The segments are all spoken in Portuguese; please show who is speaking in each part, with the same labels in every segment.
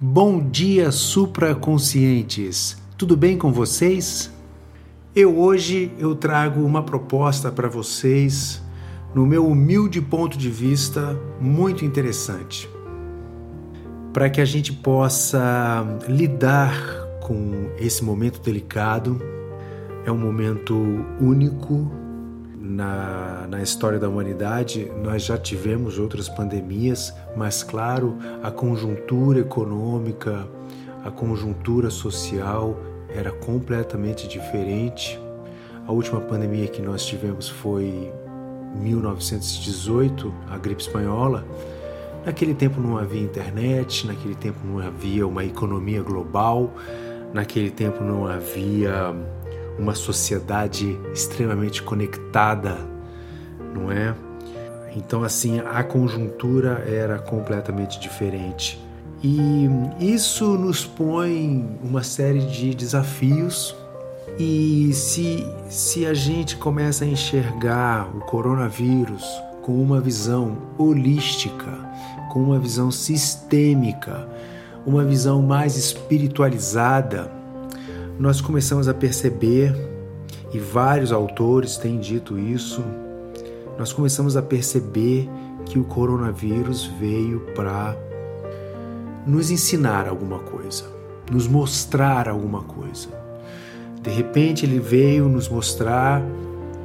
Speaker 1: Bom dia, supraconscientes. Tudo bem com vocês? Eu hoje eu trago uma proposta para vocês no meu humilde ponto de vista, muito interessante. Para que a gente possa lidar com esse momento delicado, é um momento único na, na história da humanidade. Nós já tivemos outras pandemias, mas, claro, a conjuntura econômica, a conjuntura social era completamente diferente. A última pandemia que nós tivemos foi 1918, a gripe espanhola. Naquele tempo não havia internet, naquele tempo não havia uma economia global, naquele tempo não havia uma sociedade extremamente conectada, não é? Então, assim, a conjuntura era completamente diferente. E isso nos põe uma série de desafios e se, se a gente começa a enxergar o coronavírus com uma visão holística, com uma visão sistêmica, uma visão mais espiritualizada, nós começamos a perceber, e vários autores têm dito isso, nós começamos a perceber que o coronavírus veio para nos ensinar alguma coisa, nos mostrar alguma coisa. De repente ele veio nos mostrar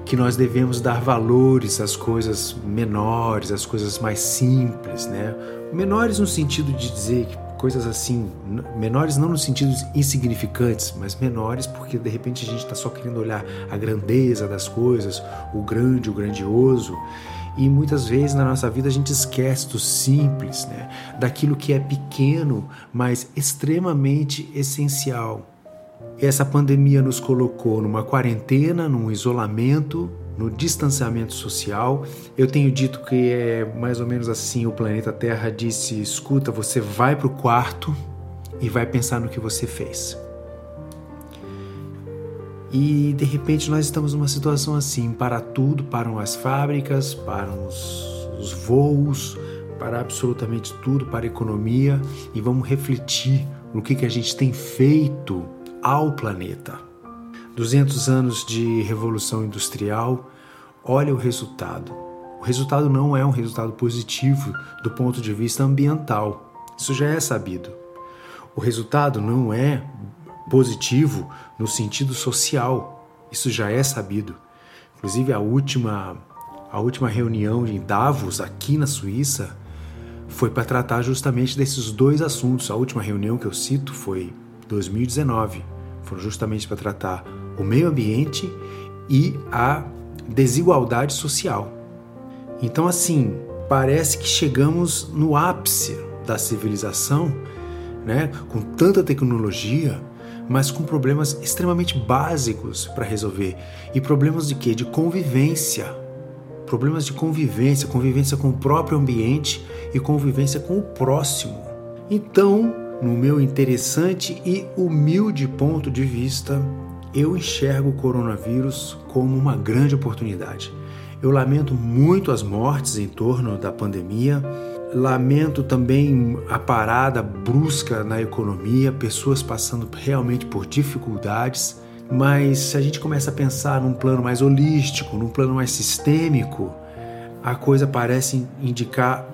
Speaker 1: que nós devemos dar valores às coisas menores, às coisas mais simples, né? Menores no sentido de dizer coisas assim, menores não no sentido insignificantes, mas menores porque de repente a gente está só querendo olhar a grandeza das coisas, o grande, o grandioso. E muitas vezes na nossa vida a gente esquece do simples, né? daquilo que é pequeno, mas extremamente essencial. Essa pandemia nos colocou numa quarentena, num isolamento, no distanciamento social. Eu tenho dito que é mais ou menos assim: o planeta Terra disse, escuta, você vai para o quarto e vai pensar no que você fez. E de repente nós estamos numa situação assim: para tudo, param as fábricas, param os, os voos, para absolutamente tudo, para a economia, e vamos refletir no que, que a gente tem feito ao planeta. 200 anos de revolução industrial, olha o resultado. O resultado não é um resultado positivo do ponto de vista ambiental. Isso já é sabido. O resultado não é positivo no sentido social. Isso já é sabido. Inclusive a última a última reunião em Davos aqui na Suíça foi para tratar justamente desses dois assuntos. A última reunião que eu cito foi 2019 foram justamente para tratar o meio ambiente e a desigualdade social. Então, assim, parece que chegamos no ápice da civilização, né, com tanta tecnologia, mas com problemas extremamente básicos para resolver. E problemas de quê? De convivência. Problemas de convivência, convivência com o próprio ambiente e convivência com o próximo. Então, no meu interessante e humilde ponto de vista, eu enxergo o coronavírus como uma grande oportunidade. Eu lamento muito as mortes em torno da pandemia, lamento também a parada brusca na economia, pessoas passando realmente por dificuldades. Mas se a gente começa a pensar num plano mais holístico, num plano mais sistêmico, a coisa parece indicar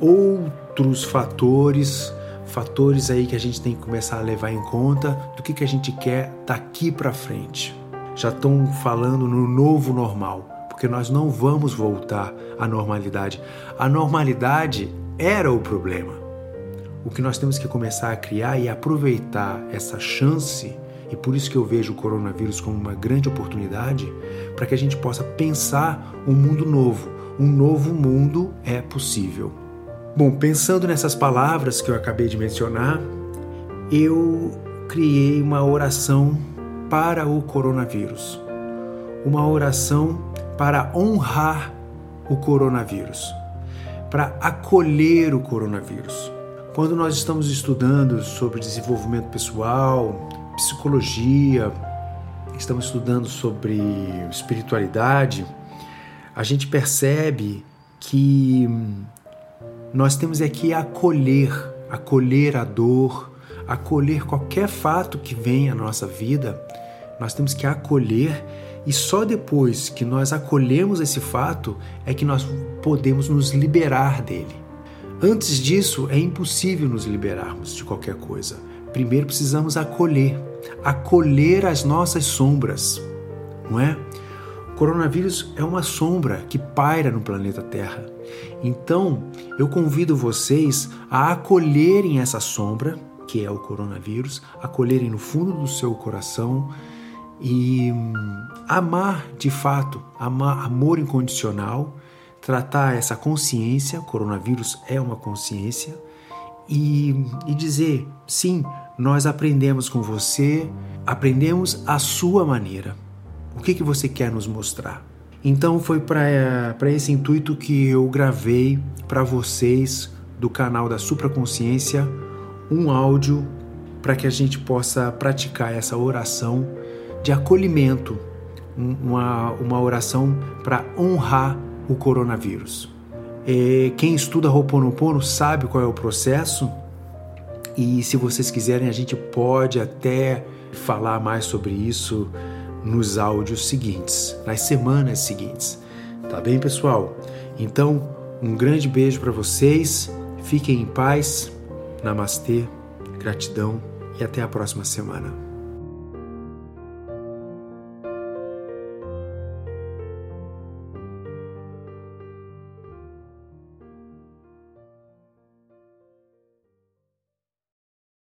Speaker 1: outros fatores fatores aí que a gente tem que começar a levar em conta do que, que a gente quer daqui para frente. Já estão falando no novo normal, porque nós não vamos voltar à normalidade. A normalidade era o problema. O que nós temos que começar a criar e aproveitar essa chance, e por isso que eu vejo o coronavírus como uma grande oportunidade, para que a gente possa pensar um mundo novo. Um novo mundo é possível. Bom, pensando nessas palavras que eu acabei de mencionar, eu criei uma oração para o coronavírus. Uma oração para honrar o coronavírus, para acolher o coronavírus. Quando nós estamos estudando sobre desenvolvimento pessoal, psicologia, estamos estudando sobre espiritualidade, a gente percebe que nós temos é acolher acolher a dor, acolher qualquer fato que venha à nossa vida, nós temos que acolher e só depois que nós acolhemos esse fato é que nós podemos nos liberar dele. Antes disso, é impossível nos liberarmos de qualquer coisa. Primeiro precisamos acolher, acolher as nossas sombras, não é? O coronavírus é uma sombra que paira no planeta Terra. Então, eu convido vocês a acolherem essa sombra, que é o coronavírus, acolherem no fundo do seu coração e hum, amar de fato, amar, amor incondicional, tratar essa consciência, coronavírus é uma consciência, e, e dizer: sim, nós aprendemos com você, aprendemos a sua maneira. O que, que você quer nos mostrar? Então foi para esse intuito que eu gravei para vocês do canal da Supraconsciência um áudio para que a gente possa praticar essa oração de acolhimento, uma, uma oração para honrar o coronavírus. Quem estuda Ho'oponopono sabe qual é o processo e se vocês quiserem a gente pode até falar mais sobre isso nos áudios seguintes, nas semanas seguintes. Tá bem, pessoal? Então, um grande beijo para vocês. Fiquem em paz. Namastê. Gratidão e até a próxima semana.